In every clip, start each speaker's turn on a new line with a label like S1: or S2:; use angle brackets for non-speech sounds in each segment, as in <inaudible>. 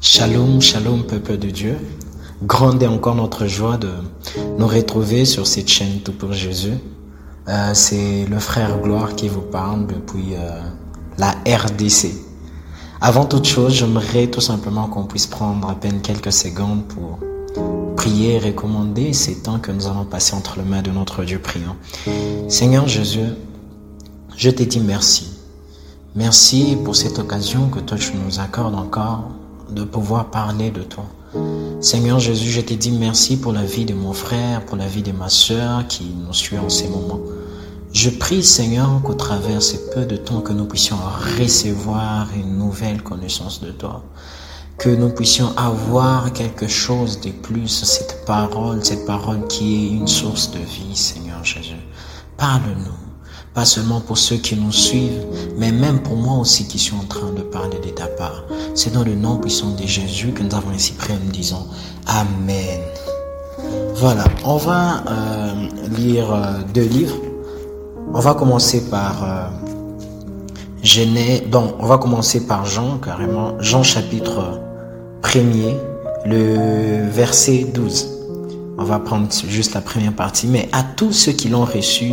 S1: Shalom, shalom peuple de Dieu. Grande est encore notre joie de nous retrouver sur cette chaîne Tout pour Jésus. Euh, c'est le frère Gloire qui vous parle depuis euh, la RDC. Avant toute chose, j'aimerais tout simplement qu'on puisse prendre à peine quelques secondes pour prier et recommander ces temps que nous allons passer entre les mains de notre Dieu priant. Seigneur Jésus, je te dis merci. Merci pour cette occasion que toi tu nous accordes encore de pouvoir parler de toi. Seigneur Jésus, je te dis merci pour la vie de mon frère, pour la vie de ma soeur qui nous suit en ces moments. Je prie Seigneur qu'au travers ces peu de temps que nous puissions recevoir une nouvelle connaissance de toi, que nous puissions avoir quelque chose de plus, cette parole, cette parole qui est une source de vie, Seigneur Jésus. Parle-nous pas seulement pour ceux qui nous suivent, mais même pour moi aussi qui suis en train de parler de ta part. C'est dans le nom puissant de Jésus que nous avons ainsi prié en disant Amen. Voilà, on va euh, lire euh, deux livres. On va commencer par euh, Genèse, donc on va commencer par Jean carrément, Jean chapitre 1er, le verset 12. On va prendre juste la première partie, mais à tous ceux qui l'ont reçu,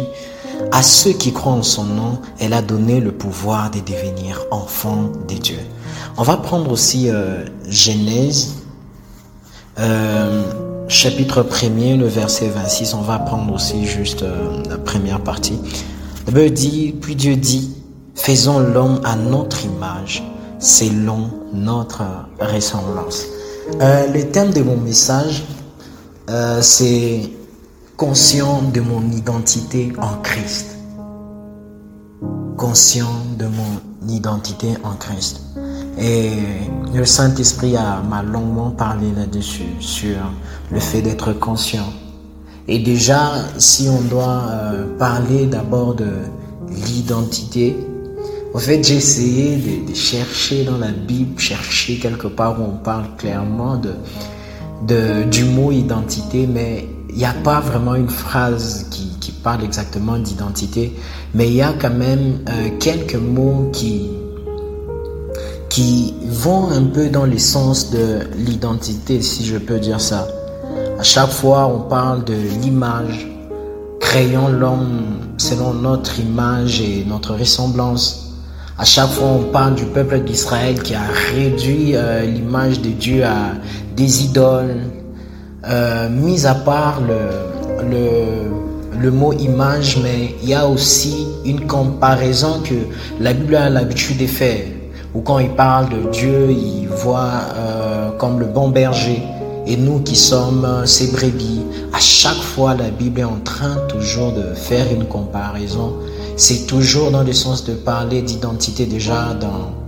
S1: à ceux qui croient en son nom, elle a donné le pouvoir de devenir enfants de Dieu. On va prendre aussi euh, Genèse, euh, chapitre 1er, le verset 26. On va prendre aussi juste euh, la première partie. Bible dit, puis Dieu dit, faisons l'homme à notre image, selon notre ressemblance. le thème de mon message, c'est conscient de mon identité en Christ. Conscient de mon identité en Christ. Et le Saint-Esprit m'a longuement parlé là-dessus, sur le fait d'être conscient. Et déjà, si on doit euh, parler d'abord de l'identité, en fait, j'ai essayé de, chercher dans la Bible, chercher quelque part où on parle clairement de, du mot identité, mais il n'y a pas vraiment une phrase qui, parle exactement d'identité, mais il y a quand même euh, quelques mots qui, qui vont un peu dans le sens de l'identité, si je peux dire ça. À chaque fois, on parle de l'image, créant l'homme selon notre image et notre ressemblance. À chaque fois, on parle du peuple d'Israël qui a réduit euh, l'image de Dieu à des idoles, euh, mis à part le, le, mot image, mais il y a aussi une comparaison que la Bible a l'habitude de faire. Ou quand il parle de Dieu, il voit euh, comme le bon berger. Et nous qui sommes ses brebis, à chaque fois la Bible est en train toujours de faire une comparaison. C'est toujours dans le sens de parler d'identité déjà dans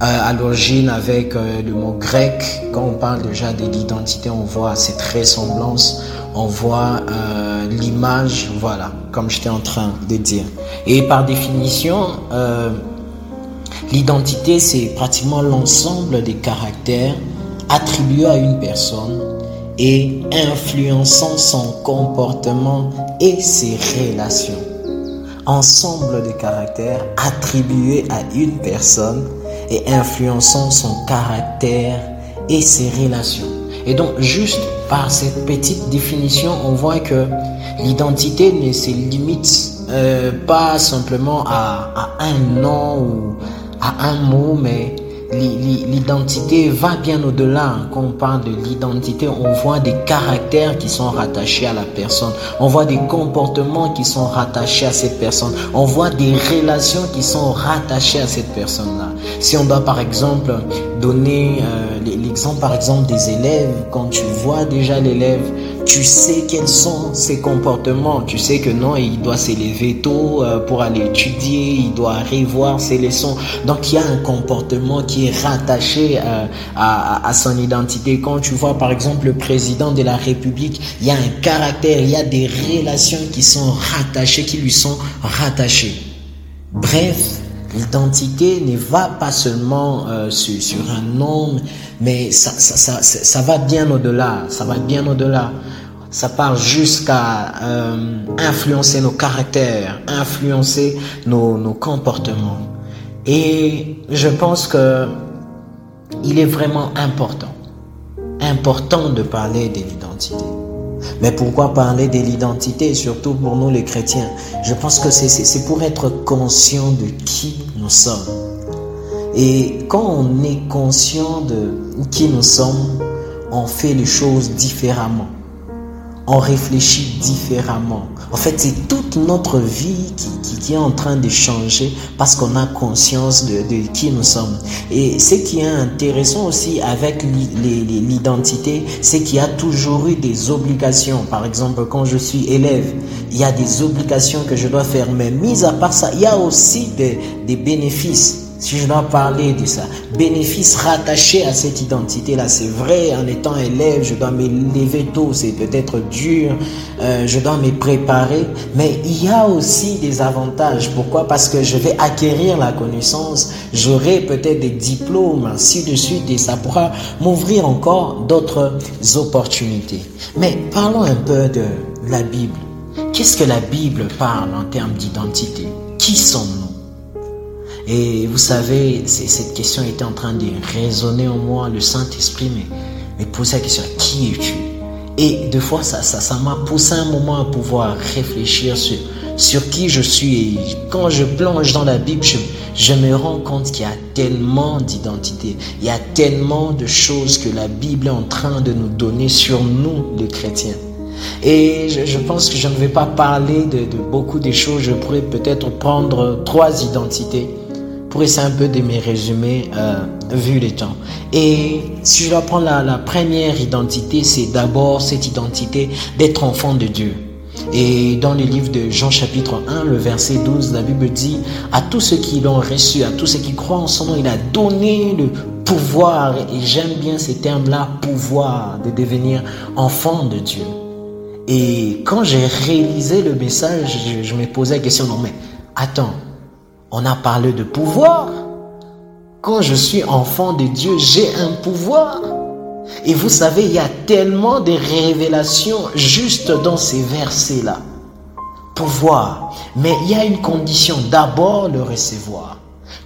S1: à l'origine avec euh, le mot grec, quand on parle déjà de l'identité, on voit cette ressemblance, on voit euh, l'image, voilà, comme j'étais en train de dire. Et par définition, euh, l'identité, c'est pratiquement l'ensemble des caractères attribués à une personne et influençant son comportement et ses relations. Ensemble de caractères attribués à une personne et influençant son caractère et ses relations. Et donc, juste par cette petite définition, on voit que l'identité ne se limite euh, pas simplement à, à, un nom ou à un mot, mais l'identité va bien au-delà. Quand on parle de l'identité, on voit des caractères qui sont rattachés à la personne. On voit des comportements qui sont rattachés à cette personne. On voit des relations qui sont rattachées à cette personne-là. Si on doit par exemple donner euh, l'exemple par exemple des élèves, quand tu vois déjà l'élève, tu sais quels sont ses comportements. Tu sais que non, il doit s'élever tôt euh, pour aller étudier, il doit revoir ses leçons. Donc il y a un comportement qui est rattaché euh, à, à, son identité. Quand tu vois par exemple le président de la République, il y a un caractère, il y a des relations qui sont rattachées, qui lui sont rattachées. Bref, L'identité ne va pas seulement euh, sur, un nom, mais ça va bien au-delà. Ça va bien au-delà. Ça part jusqu'à euh, influencer nos caractères, influencer nos, nos comportements. Et je pense que il est vraiment important, important de parler de l'identité. Mais pourquoi parler de l'identité, surtout pour nous les chrétiens? Je pense que c'est pour être conscient de qui nous sommes. Et quand on est conscient de qui nous sommes, on fait les choses différemment on réfléchit différemment. En fait, c'est toute notre vie qui, qui, est en train de changer parce qu'on a conscience de, de, qui nous sommes. Et ce qui est intéressant aussi avec l'identité, c'est qu'il y a toujours eu des obligations. Par exemple, quand je suis élève, il y a des obligations que je dois faire. Mais mis à part ça, il y a aussi des, des bénéfices si je dois parler de ça, bénéfice rattaché à cette identité-là, c'est vrai, en étant élève, je dois m'élever tôt, c'est peut-être dur, euh, je dois me préparer, mais il y a aussi des avantages. Pourquoi? Parce que je vais acquérir la connaissance, j'aurai peut-être des diplômes, ainsi de suite, et ça pourra m'ouvrir encore d'autres opportunités. Mais parlons un peu de la Bible. Qu'est-ce que la Bible parle en termes d'identité? Qui sommes-nous? Et vous savez, cette question était en train de résonner en moi. Le Saint-Esprit me, me posait la question, qui es-tu? Et deux fois, ça ça, ça m'a poussé un moment à pouvoir réfléchir sur, sur qui je suis. Et quand je plonge dans la Bible, je, je me rends compte qu'il y a tellement d'identité, il y a tellement de choses que la Bible est en train de nous donner sur nous, les chrétiens. Et je, pense que je ne vais pas parler de, de beaucoup de choses. Je pourrais peut-être prendre trois identités pour essayer un peu de me résumer euh, vu les temps. Et si je dois prendre la, la première identité, c'est d'abord cette identité d'être enfant de Dieu. Et dans le livre de Jean chapitre 1, le verset 12, la Bible dit, à tous ceux qui l'ont reçu, à tous ceux qui croient en son nom, il a donné le pouvoir, et j'aime bien ces termes-là, pouvoir, de devenir enfant de Dieu. Et quand j'ai réalisé le message, je, je me posais la question, non mais attends, on a parlé de pouvoir. Quand je suis enfant de Dieu, j'ai un pouvoir. Et vous savez, il y a tellement de révélations juste dans ces versets-là. Pouvoir. Mais il y a une condition, d'abord le recevoir.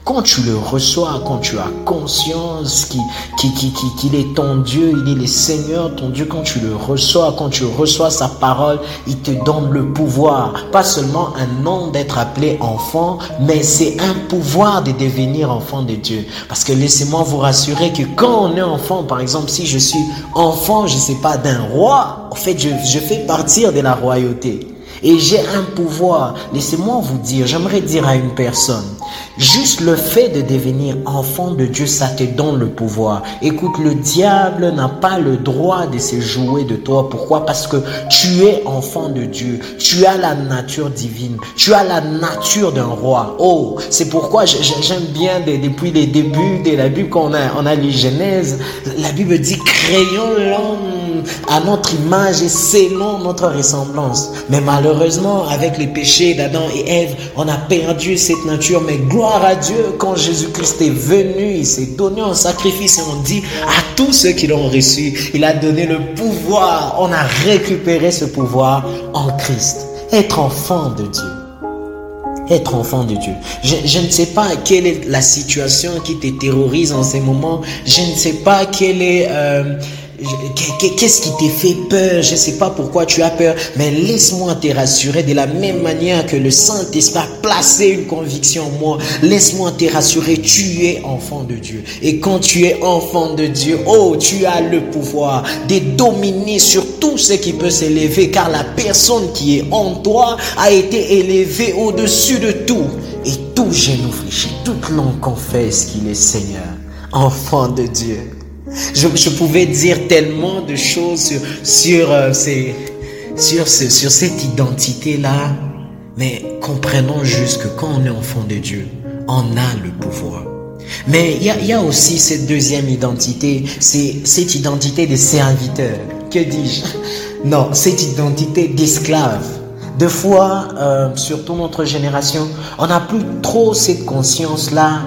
S1: Quand tu le reçois, quand tu as conscience qu'il qui, qui, est ton Dieu, il est le Seigneur, ton Dieu, quand tu le reçois, quand tu reçois sa parole, il te donne le pouvoir. Pas seulement un nom d'être appelé enfant, mais c'est un pouvoir de devenir enfant de Dieu. Parce que laissez-moi vous rassurer que quand on est enfant, par exemple, si je suis enfant, je ne sais pas, d'un roi, en fait, je, je fais partir de la royauté. Et j'ai un pouvoir. Laissez-moi vous dire, j'aimerais dire à une personne, juste le fait de devenir enfant de Dieu, ça te donne le pouvoir. Écoute, le diable n'a pas le droit de se jouer de toi. Pourquoi? Parce que tu es enfant de Dieu. Tu as la nature divine. Tu as la nature d'un roi. Oh, c'est pourquoi j'aime bien depuis les débuts de la Bible, quand on a, on a Genèse, la Bible dit, créons l'homme à notre image et selon notre ressemblance. Mais malheureusement, avec les péchés d'Adam et Ève, on a perdu cette nature. Mais gloire à Dieu, quand Jésus-Christ est venu, il s'est donné un sacrifice et on dit à tous ceux qui l'ont reçu, il a donné le pouvoir. On a récupéré ce pouvoir en Christ. Être enfant de Dieu être enfant de Dieu. Je, je, ne sais pas quelle est la situation qui te terrorise en ces moments. Je ne sais pas quelle est euh, Qu'est-ce qui te fait peur? Je ne sais pas pourquoi tu as peur, mais laisse-moi te rassurer de la même manière que le Saint-Esprit a placé une conviction en moi. Laisse-moi te rassurer, tu es enfant de Dieu. Et quand tu es enfant de Dieu, oh, tu as le pouvoir de dominer sur tout ce qui peut s'élever, car la personne qui est en toi a été élevée au-dessus de tout. Et tout genou fléchit, toute langue confesse qu'il est Seigneur, enfant de Dieu. Je, pouvais dire tellement de choses euh, sur, cette identité-là, mais comprenons juste que quand on est enfant de Dieu, on a le pouvoir. Mais il y a, y a, aussi cette deuxième identité, c'est cette identité de serviteur. Que dis-je? Non, cette identité d'esclave. Deux fois, euh, surtout notre génération, on n'a plus trop cette conscience-là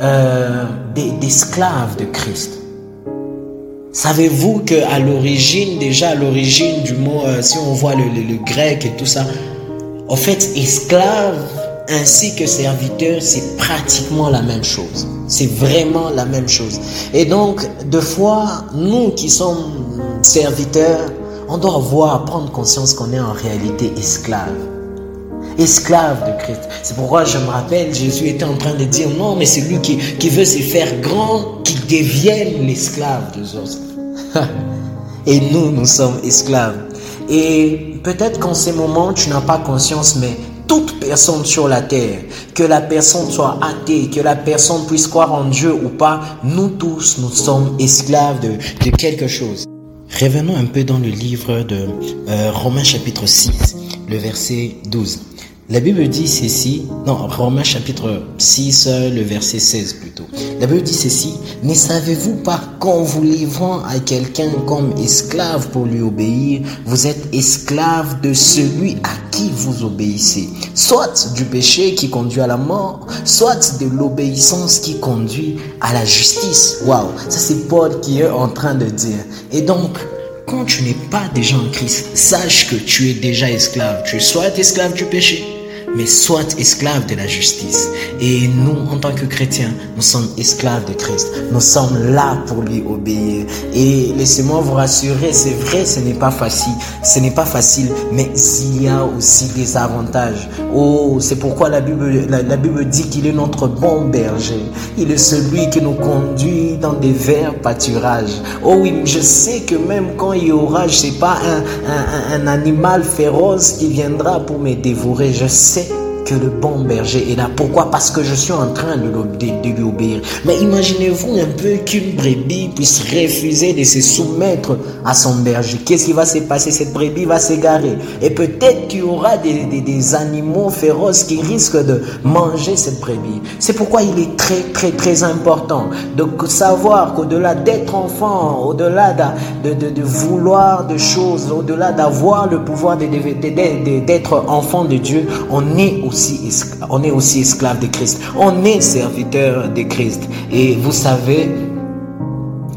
S1: euh, d'esclave de Christ. Savez-vous qu'à l'origine, déjà à l'origine du mot, euh, si on voit le, grec et tout ça, en fait, esclave ainsi que serviteur, c'est pratiquement la même chose. C'est vraiment la même chose. Et donc, deux fois, nous qui sommes serviteurs, on doit avoir, prendre conscience qu'on est en réalité esclave. Esclave de Christ. C'est pourquoi je me rappelle, Jésus était en train de dire non, mais c'est lui qui, qui veut se faire grand, qui devienne l'esclave des autres. <laughs> Et nous, nous sommes esclaves. Et peut-être qu'en ces moments, tu n'as pas conscience, mais toute personne sur la terre, que la personne soit athée, que la personne puisse croire en Dieu ou pas, nous tous, nous sommes esclaves de, de quelque chose. Revenons un peu dans le livre de euh, Romains chapitre 6, le verset 12. La Bible dit ceci, non, Romains chapitre 6, le verset 16 plutôt. La Bible dit ceci, ne savez-vous pas qu'en vous livrant à quelqu'un comme esclave pour lui obéir, vous êtes esclave de celui à qui vous obéissez, soit du péché qui conduit à la mort, soit de l'obéissance qui conduit à la justice. Waouh, ça c'est Paul qui est en train de dire. Et donc, quand tu n'es pas déjà en Christ, sache que tu es déjà esclave. Tu es soit esclave du péché, mais soit esclave de la justice. Et nous, en tant que chrétiens, nous sommes esclaves de Christ. Nous sommes là pour lui obéir. Et laissez-moi vous rassurer, c'est vrai, ce n'est pas facile. Ce n'est pas facile, mais il y a aussi des avantages. Oh, c'est pourquoi la Bible, la, Bible dit qu'il est notre bon berger. Il est celui qui nous conduit dans des verts pâturages. Oh oui, je sais que même quand il y aura, je sais pas, un, un, un animal féroce qui viendra pour me dévorer, je sais que le bon berger est là. Pourquoi? Parce que je suis en train de, lui obéir. Mais imaginez-vous un peu qu'une brebis puisse refuser de se soumettre à son berger. Qu'est-ce qui va se passer? Cette brebis va s'égarer. Et peut-être qu'il y aura des, des, animaux féroces qui risquent de manger cette brebis. C'est pourquoi il est très, très, très important de savoir qu'au-delà d'être enfant, au-delà de, de, de, vouloir de choses, au-delà d'avoir le pouvoir d'être enfant de Dieu, on est aussi on est aussi esclave de Christ. On est serviteur de Christ. Et vous savez,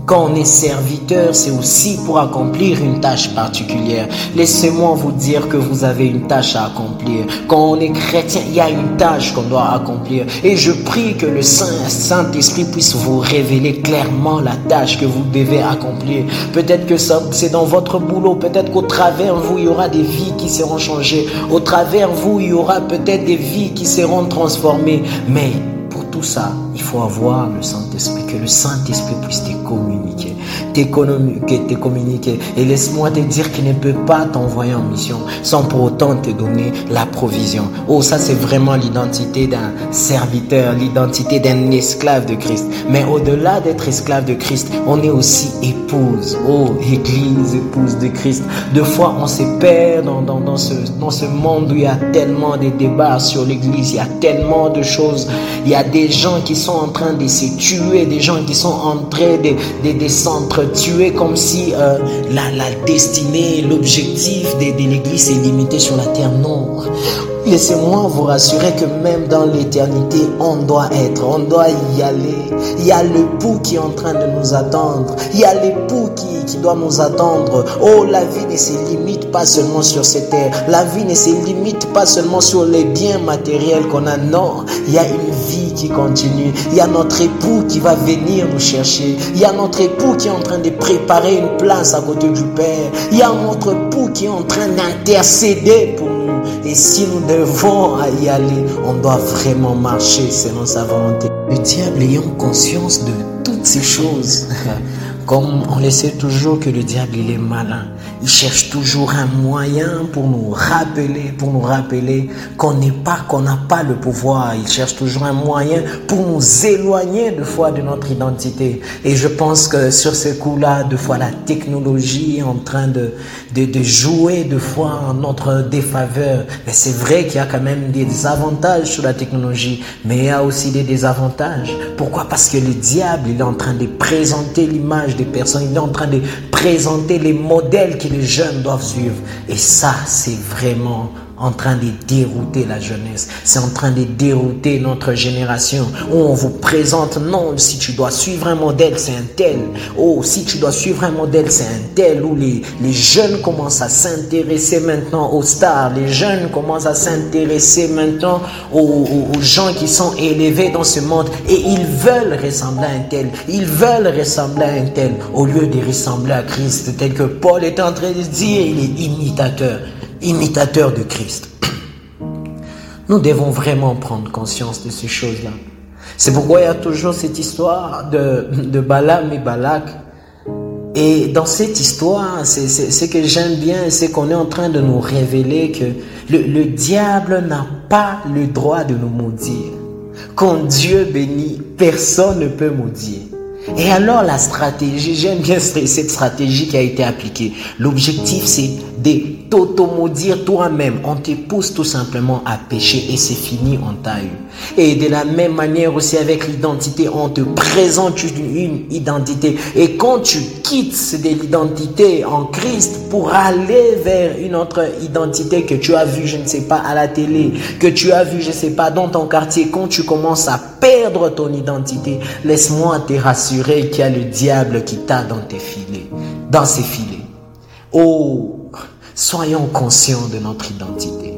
S1: quand on est serviteur, c'est aussi pour accomplir une tâche particulière. Laissez-moi vous dire que vous avez une tâche à accomplir. Quand on est chrétien, il y a une tâche qu'on doit accomplir. Et je prie que le Saint-Esprit puisse vous révéler clairement la tâche que vous devez accomplir. Peut-être que c'est dans votre boulot. Peut-être qu'au travers vous, il y aura des vies qui seront changées. Au travers vous, il y aura peut-être des vies qui seront transformées. Mais pour tout ça, il faut avoir le Saint-Esprit, que le Saint-Esprit puisse te communiquer, te communiquer. Et laisse-moi te dire qu'il ne peut pas t'envoyer en mission sans pour autant te donner la provision. Oh, ça c'est vraiment l'identité d'un serviteur, l'identité d'un esclave de Christ. Mais au-delà d'être esclave de Christ, on est aussi épouse. Oh, Église, épouse de Christ. Deux fois, on se perd dans, dans, dans, ce, dans ce monde où il y a tellement de débats sur l'Église, il y a tellement de choses. Il y a des gens qui sont en train de se tuer, des gens qui sont en train de, de, s'entretuer comme si euh, la, la destinée, l'objectif de, de l'Église est limité sur la terre. Non. Laissez-moi vous rassurer que même dans l'éternité, on doit être, on doit y aller. Il y a l'époux qui est en train de nous attendre. Il y a l'époux qui, qui doit nous attendre. Oh, la vie ne se limite pas seulement sur cette terre. La vie ne se limite pas seulement sur les biens matériels qu'on a. Non, il y a une vie qui continue. Il y a notre époux qui va venir nous chercher. Il y a notre époux qui est en train de préparer une place à côté du Père. Il y a notre époux qui est en train d'intercéder pour. Et si nous devons y aller, on doit vraiment marcher selon sa volonté. Le diable ayant conscience de toutes ces choses, <laughs> comme on le sait toujours que le diable il est malin, il cherche toujours un moyen pour nous rappeler, pour nous rappeler qu'on n'est pas, qu'on n'a pas le pouvoir. Il cherche toujours un moyen pour nous éloigner de fois de notre identité. Et je pense que sur ce coup-là, de fois la technologie est en train de, de, de jouer de fois en notre défaveur. Mais c'est vrai qu'il y a quand même des avantages sur la technologie, mais il y a aussi des désavantages. Pourquoi? Parce que le diable, il est en train de présenter l'image personnes, il est en train de présenter les modèles qui les jeunes doivent suivre. Et ça, c'est vraiment en train de dérouter la jeunesse. C'est en train de dérouter notre génération. Où on vous présente, non, si tu dois suivre un modèle, c'est un tel. Oh, si tu dois suivre un modèle, c'est un tel. Où les, les jeunes commencent à s'intéresser maintenant aux stars. Les jeunes commencent à s'intéresser maintenant aux, aux, gens qui sont élevés dans ce monde. Et ils veulent ressembler à un tel. Ils veulent ressembler à un tel. Au lieu de ressembler à Christ, tel que Paul est en train de dire, il est imitateur imitateur de Christ. Nous devons vraiment prendre conscience de ces choses-là. C'est pourquoi il y a toujours cette histoire de, de Balaam et Balak. Et dans cette histoire, c'est que j'aime bien, c'est qu'on est en train de nous révéler que le, le diable n'a pas le droit de nous maudire. Quand Dieu bénit, personne ne peut maudire. Et alors la stratégie, j'aime bien cette stratégie qui a été appliquée. L'objectif c'est de t'automaudire toi-même. On te pousse tout simplement à pécher et c'est fini, on t'a eu. Et de la même manière aussi avec l'identité, on te présente une, identité. Et quand tu quittes de l'identité en Christ pour aller vers une autre identité que tu as vue, je ne sais pas, à la télé, que tu as vue, je ne sais pas, dans ton quartier, quand tu commences à perdre ton identité, laisse-moi te rassurer qu'il y a le diable qui t'a dans tes filets, dans ses filets. Oh, soyons conscients de notre identité.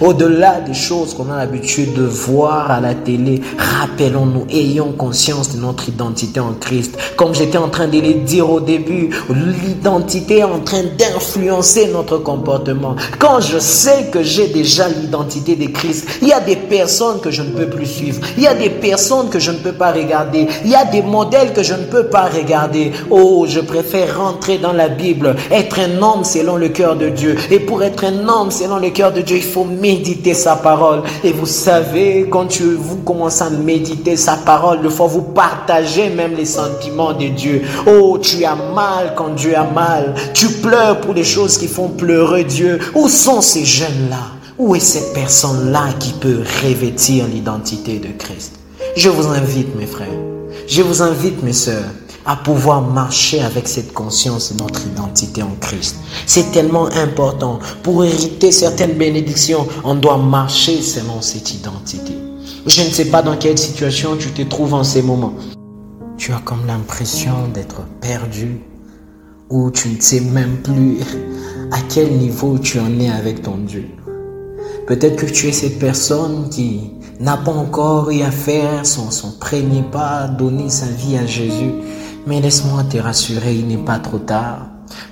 S1: Au-delà des choses qu'on a l'habitude de voir à la télé, rappelons-nous, ayons conscience de notre identité en Christ. Comme j'étais en train de le dire au début, l'identité est en train d'influencer notre comportement. Quand je sais que j'ai déjà l'identité de Christ, il y a des personnes que je ne peux plus suivre. Il y a des personnes que je ne peux pas regarder. Il y a des modèles que je ne peux pas regarder. Oh, je préfère rentrer dans la Bible, être un homme selon le cœur de Dieu. Et pour être un homme selon le cœur de Dieu, il faut méditer sa parole. Et vous savez, quand vous commencez à méditer sa parole, le fois vous partagez même les sentiments de Dieu. Oh, tu as mal quand Dieu a mal. Tu pleures pour les choses qui font pleurer Dieu. Où sont ces jeunes-là? Où est cette personne-là qui peut revêtir l'identité de Christ? Je vous invite, mes frères. Je vous invite, mes sœurs à pouvoir marcher avec cette conscience de notre identité en Christ. C'est tellement important. Pour hériter certaines bénédictions, on doit marcher selon cette identité. Je ne sais pas dans quelle situation tu te trouves en ces moments. Tu as comme l'impression d'être perdu ou tu ne sais même plus à quel niveau tu en es avec ton Dieu. Peut-être que tu es cette personne qui n'a pas encore eu à faire son, son premier pas, donner sa vie à Jésus. Mais laisse-moi te rassurer, il n'est pas trop tard.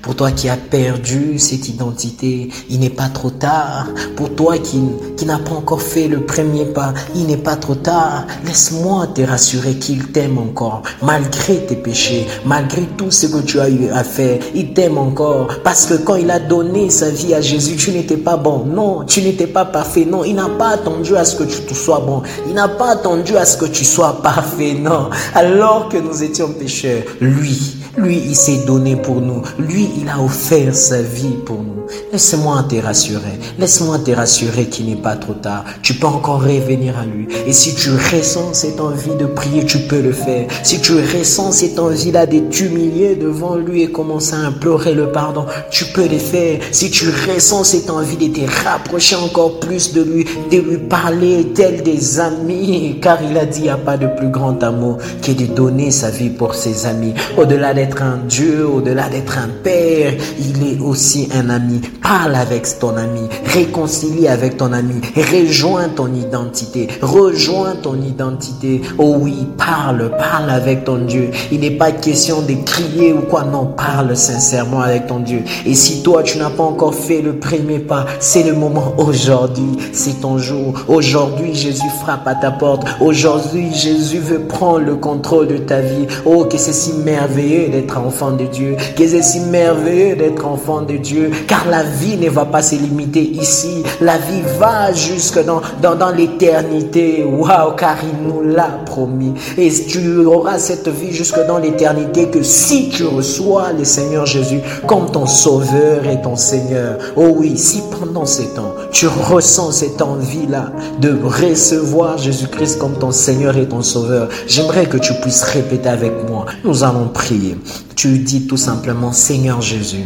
S1: Pour toi qui as perdu cette identité, il n'est pas trop tard. Pour toi qui, qui n'a pas encore fait le premier pas, il n'est pas trop tard. Laisse-moi te rassurer qu'il t'aime encore. Malgré tes péchés, malgré tout ce que tu as eu à faire, il t'aime encore. Parce que quand il a donné sa vie à Jésus, tu n'étais pas bon. Non, tu n'étais pas parfait. Non, il n'a pas attendu à ce que tu sois bon. Il n'a pas attendu à ce que tu sois parfait. Non. Alors que nous étions pécheurs, lui, lui, il s'est donné pour nous. Lui, il a offert sa vie pour nous. Laisse-moi te rassurer. Laisse-moi te rassurer qu'il n'est pas trop tard. Tu peux encore revenir à lui. Et si tu ressens cette envie de prier, tu peux le faire. Si tu ressens cette envie-là de t'humilier devant lui et commencer à implorer le pardon, tu peux le faire. Si tu ressens cette envie de te rapprocher encore plus de lui, de lui parler tel des amis, car il a dit, il n'y a pas de plus grand amour que de donner sa vie pour ses amis. Au-delà un Dieu, au-delà d'être un Père, il est aussi un ami. Parle avec ton ami, réconcilie avec ton ami, rejoins ton identité, rejoins ton identité. Oh oui, parle, parle avec ton Dieu. Il n'est pas question de crier ou quoi, non, parle sincèrement avec ton Dieu. Et si toi, tu n'as pas encore fait le premier pas, c'est le moment aujourd'hui, c'est ton jour. Aujourd'hui, Jésus frappe à ta porte. Aujourd'hui, Jésus veut prendre le contrôle de ta vie. Oh, que c'est si merveilleux d'être enfant de Dieu, que c'est si merveilleux d'être enfant de Dieu, car la vie ne va pas se limiter ici, la vie va jusque dans, dans, dans l'éternité, waouh, car il nous l'a promis, et tu auras cette vie jusque dans l'éternité que si tu reçois le Seigneur Jésus comme ton sauveur et ton Seigneur, oh oui, si pendant ces temps, tu ressens cette envie-là de recevoir Jésus-Christ comme ton Seigneur et ton sauveur, j'aimerais que tu puisses répéter avec moi, nous allons prier. Tu dis tout simplement, Seigneur Jésus,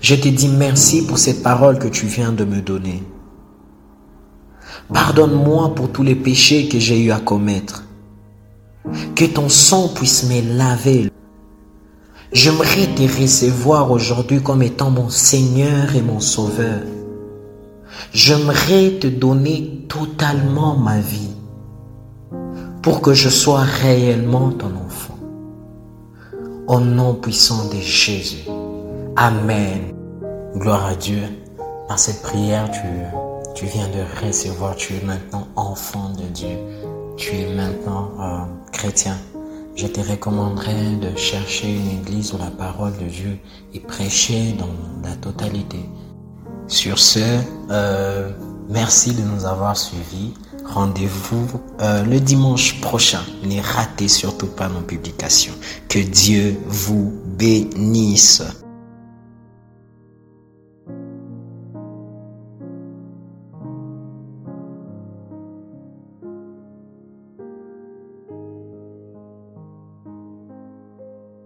S1: Je te dis merci pour cette parole que tu viens de me donner. Pardonne-moi pour tous les péchés que j'ai eu à commettre. Que ton sang puisse me laver. J'aimerais te recevoir aujourd'hui comme étant mon Seigneur et mon Sauveur. J'aimerais te donner totalement ma vie pour que je sois réellement ton enfant. Au nom puissant de Jésus. Amen. Gloire à Dieu. Par cette prière, tu, tu viens de recevoir, tu es maintenant enfant de Dieu. Tu es maintenant euh, chrétien. Je te recommanderais de chercher une église où la parole de Dieu est prêchée dans la totalité. Sur ce, euh, merci de nous avoir suivis. Rendez-vous euh, le dimanche prochain. Ne ratez surtout pas nos publications. Que Dieu vous bénisse.